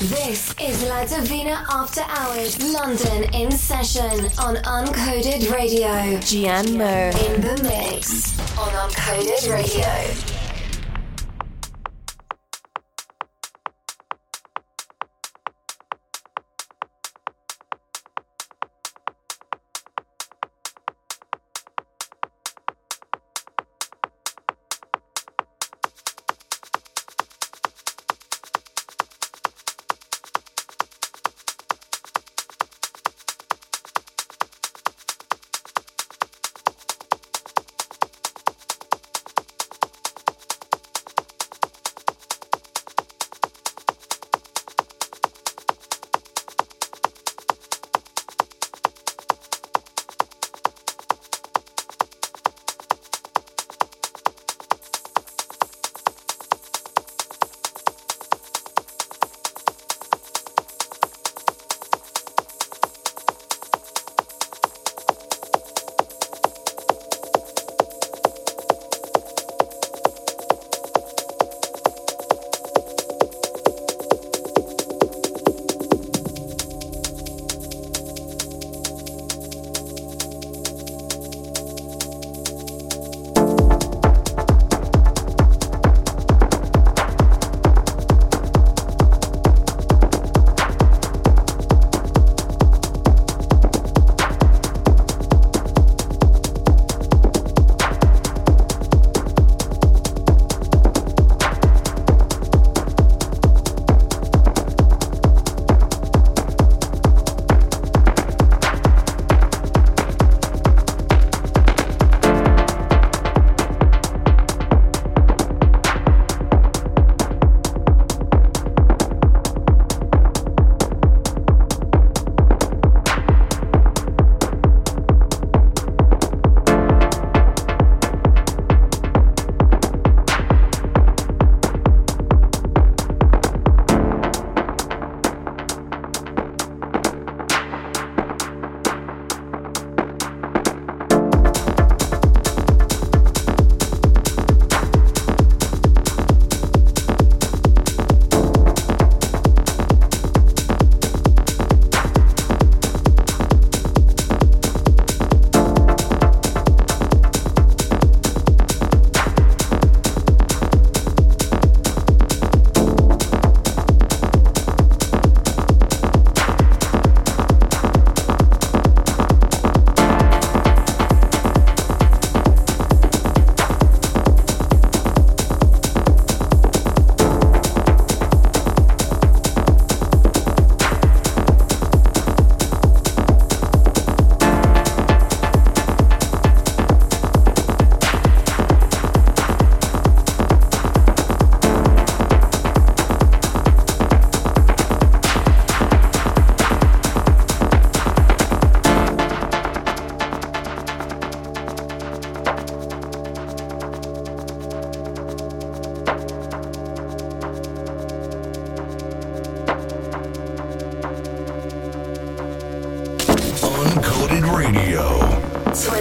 This is La Divina After Hours, London in session on Uncoded Radio. Jeanne Myrr. In the mix on Uncoded Radio.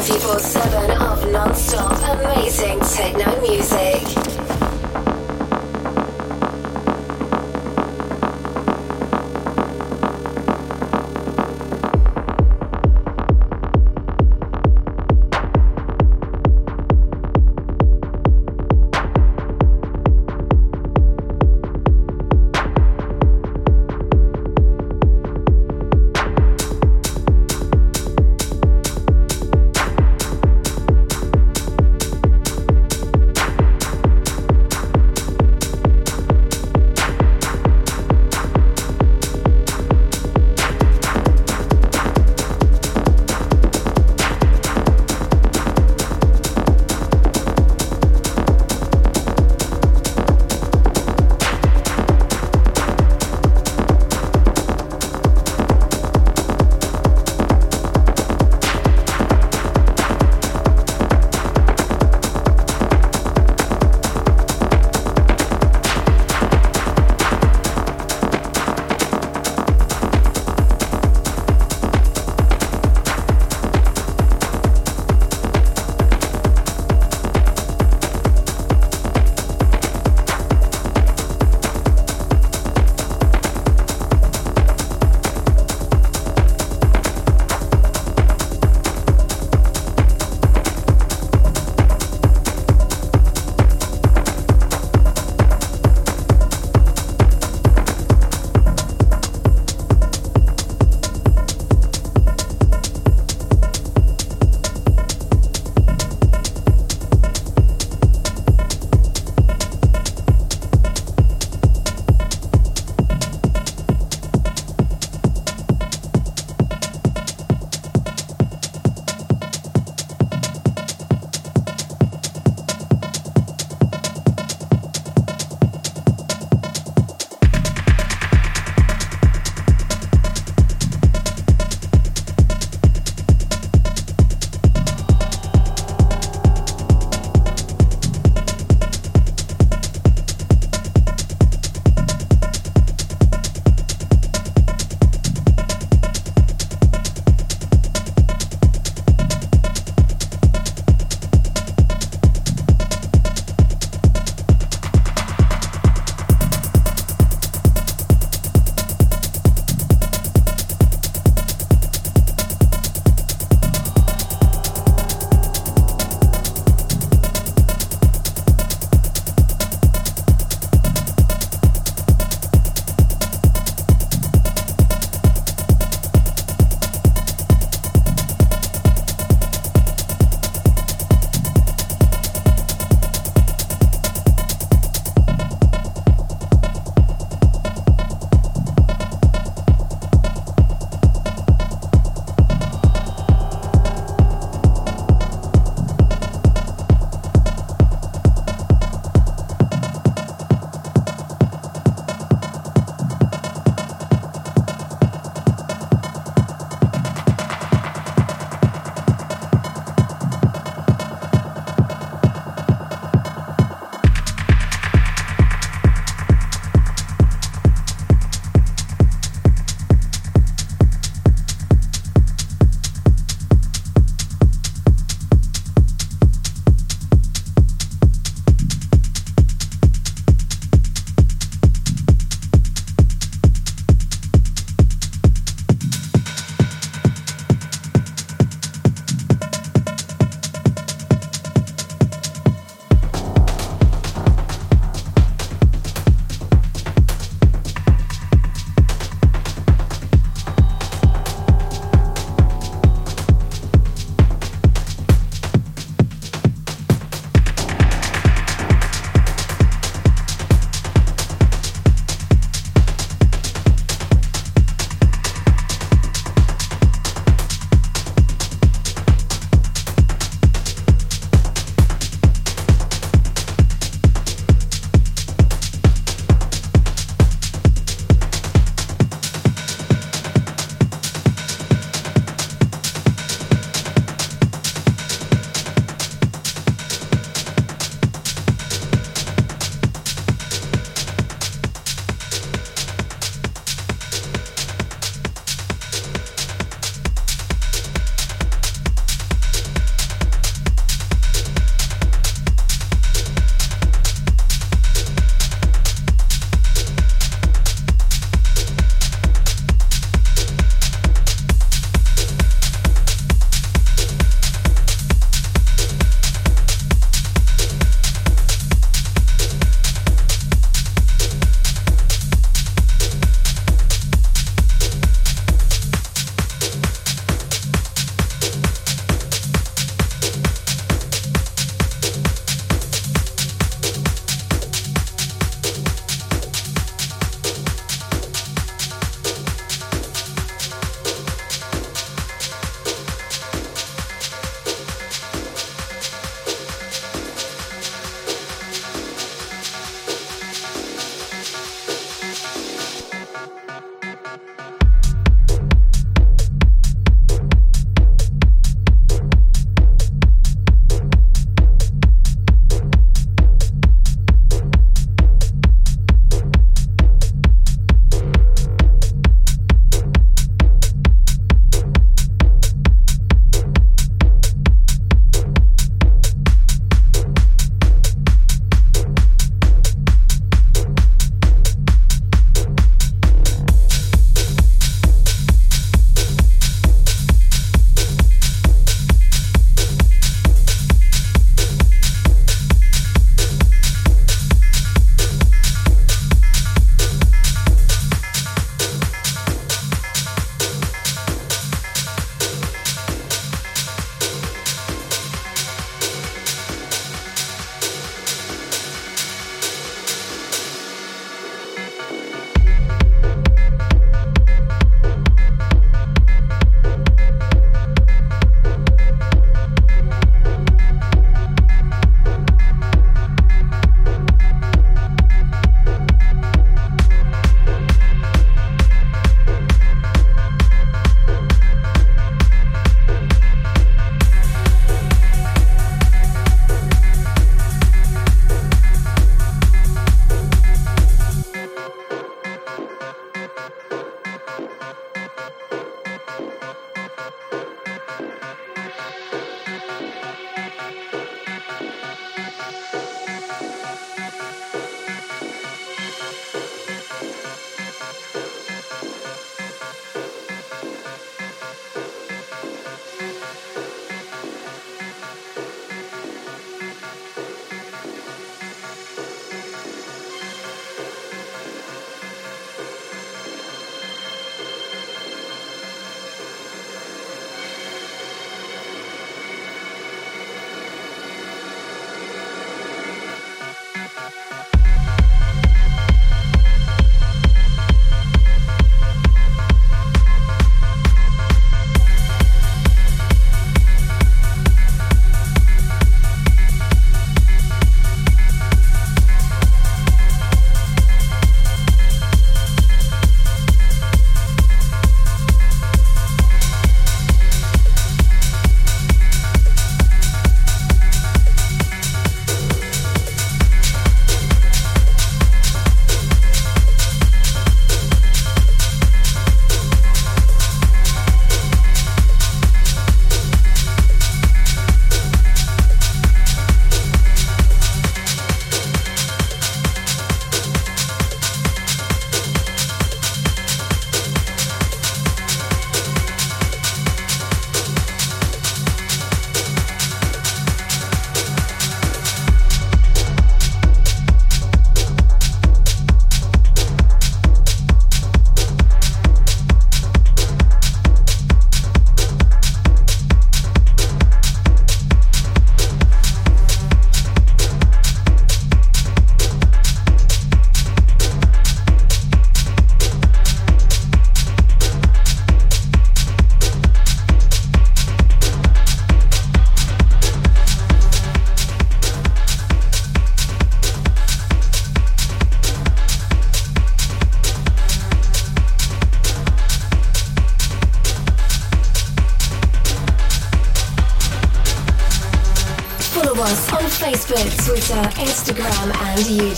24-7 of non-stop amazing techno music.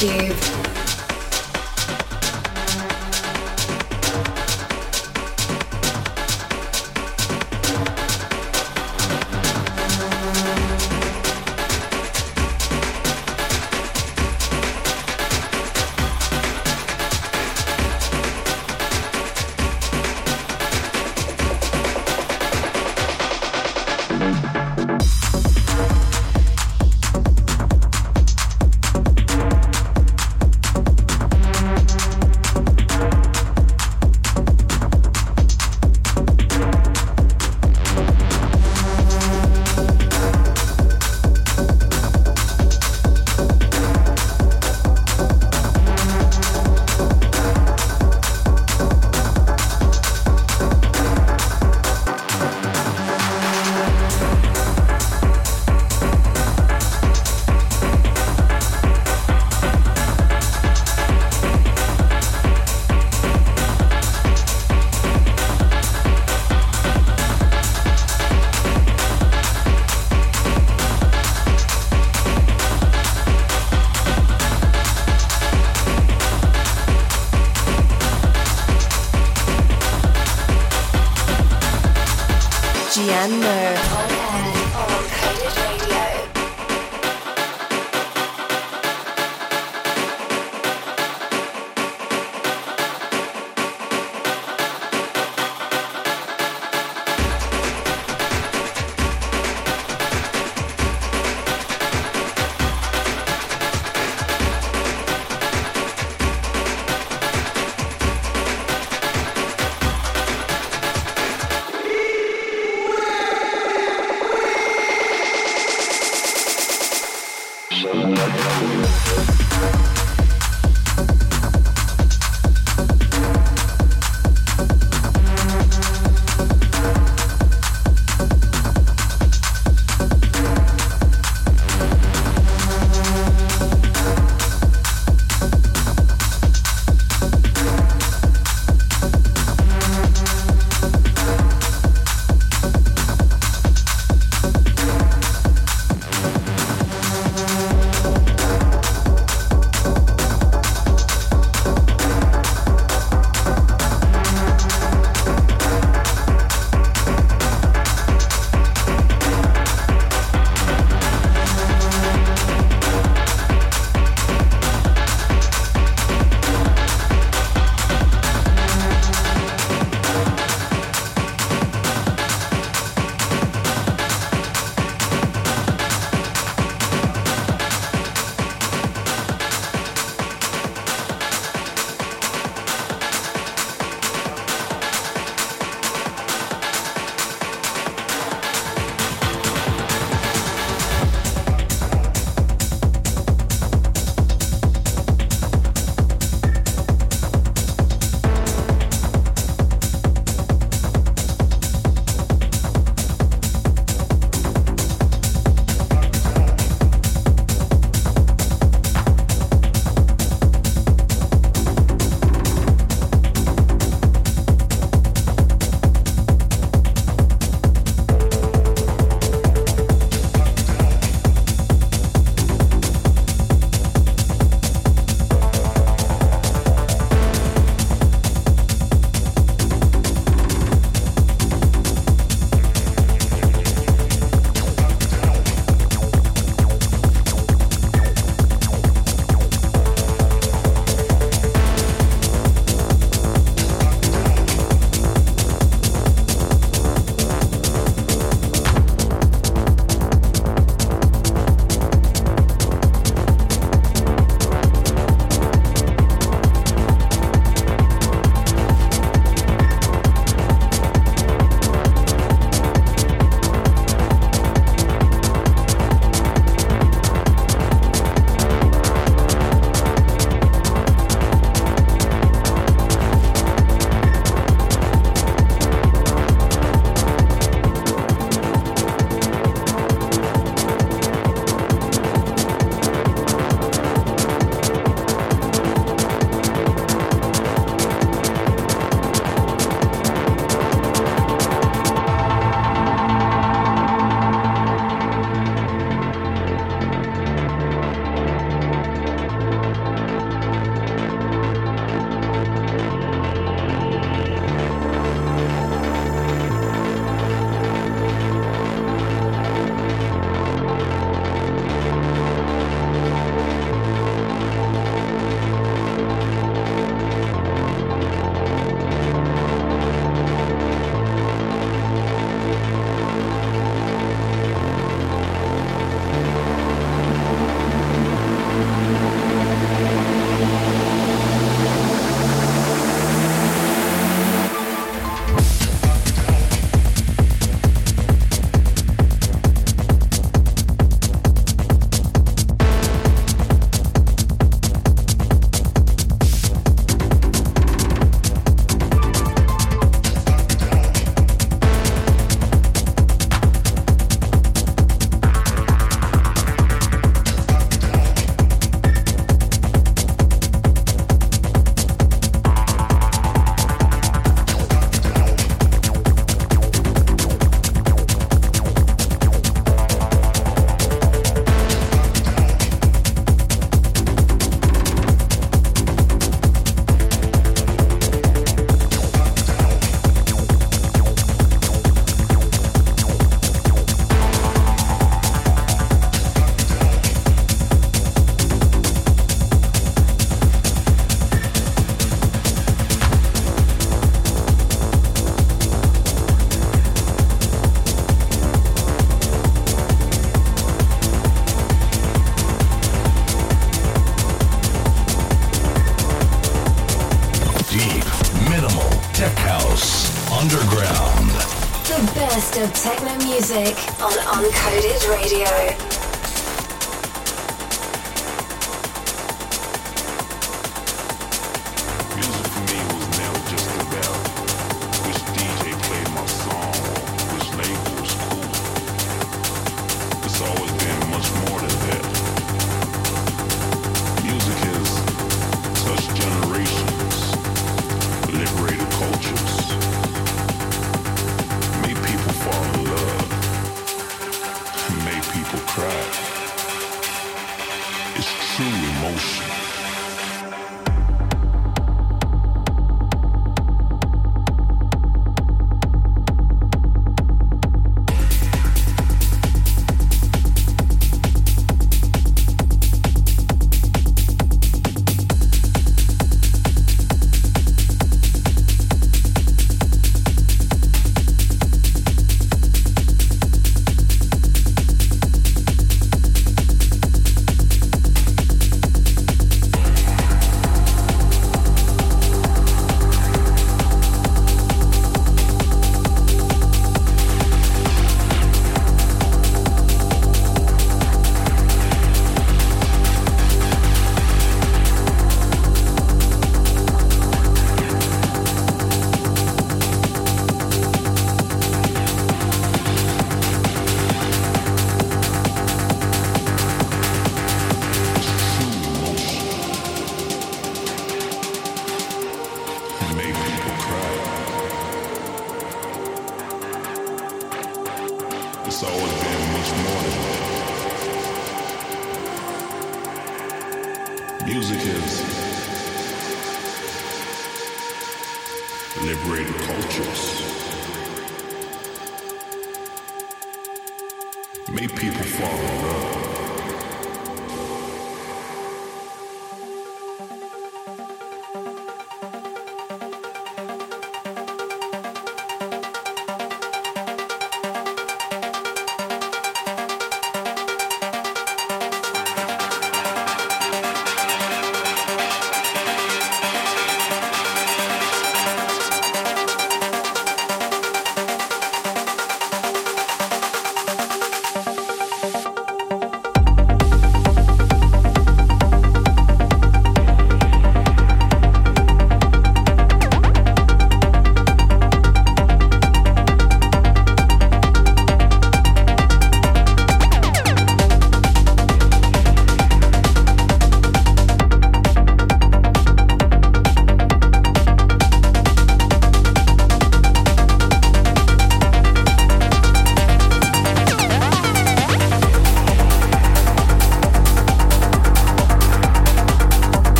YouTube.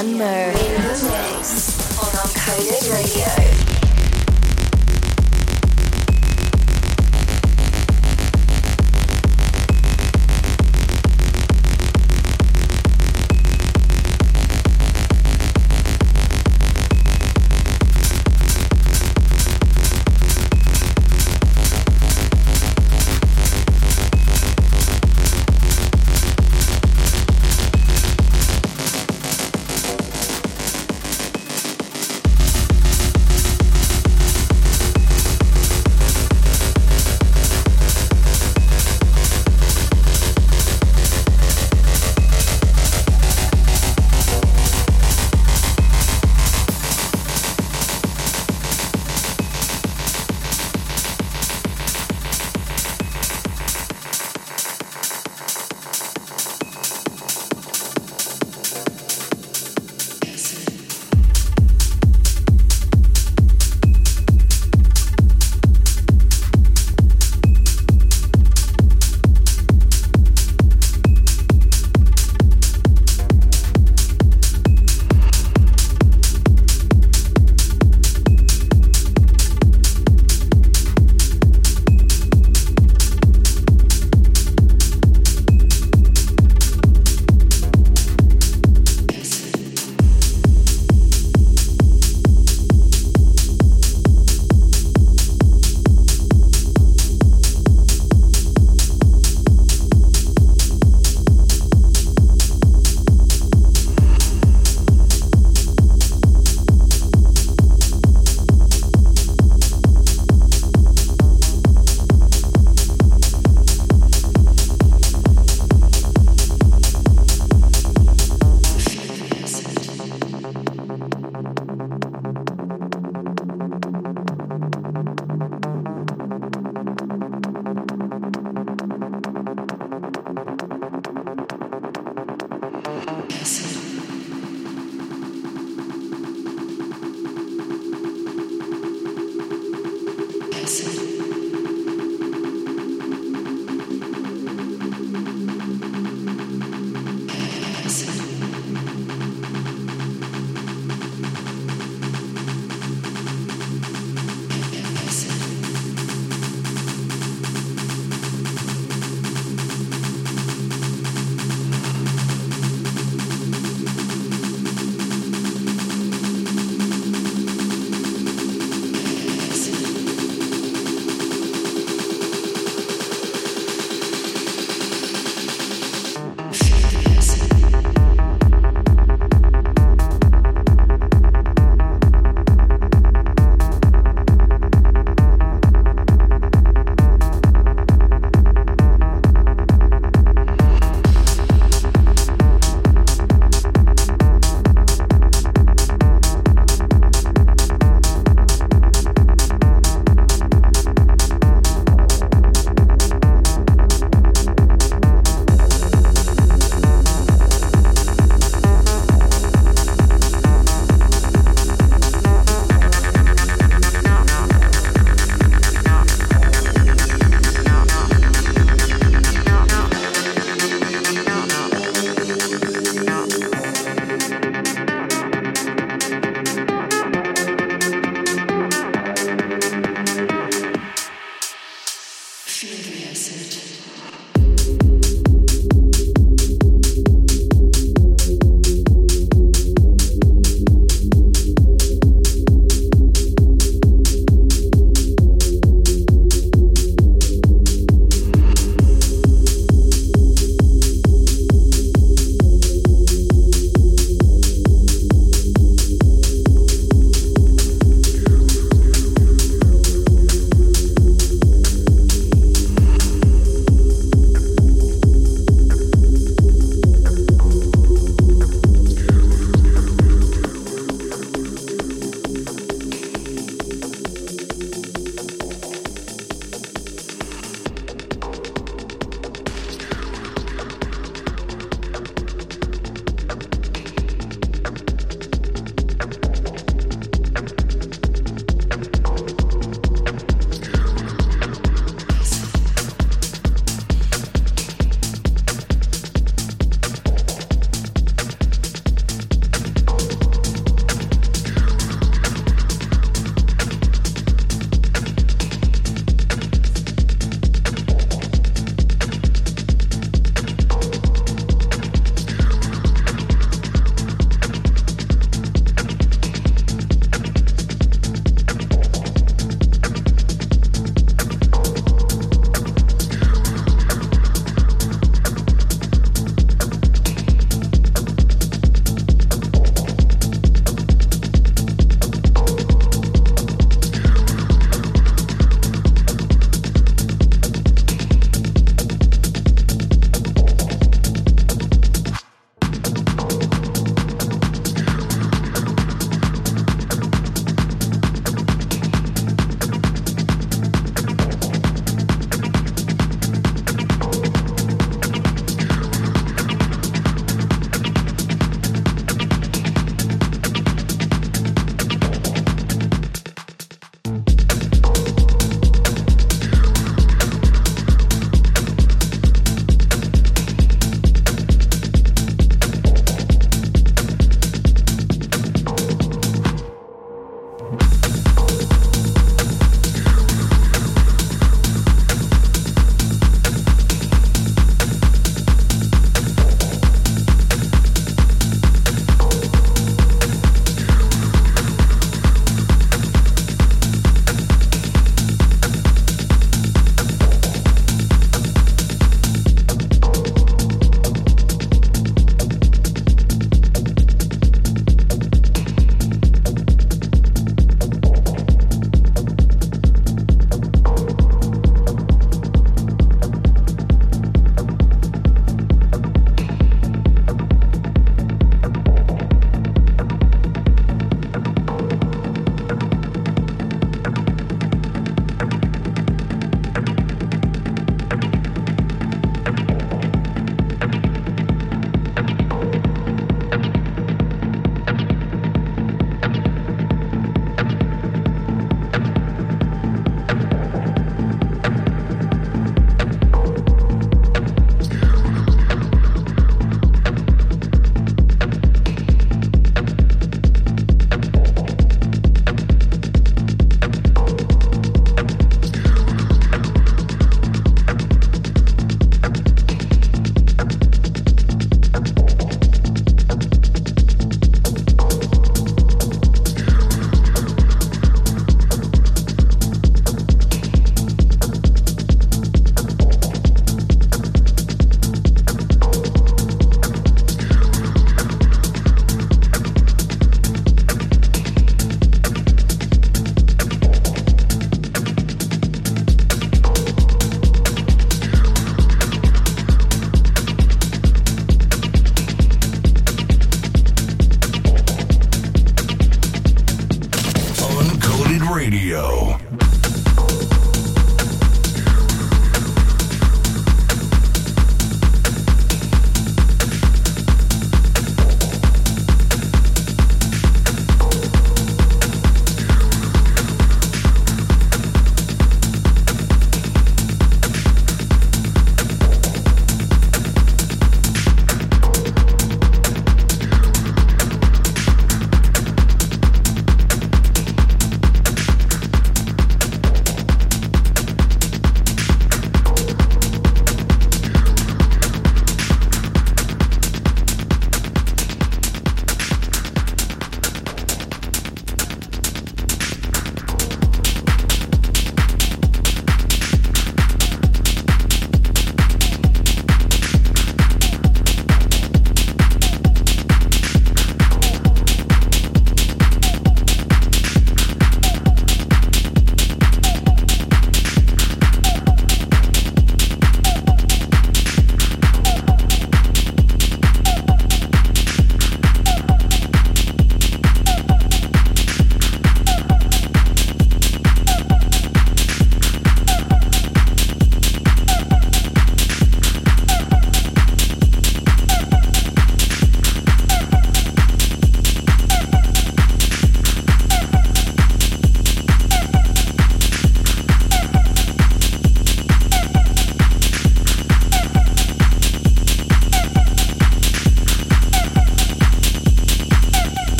Jan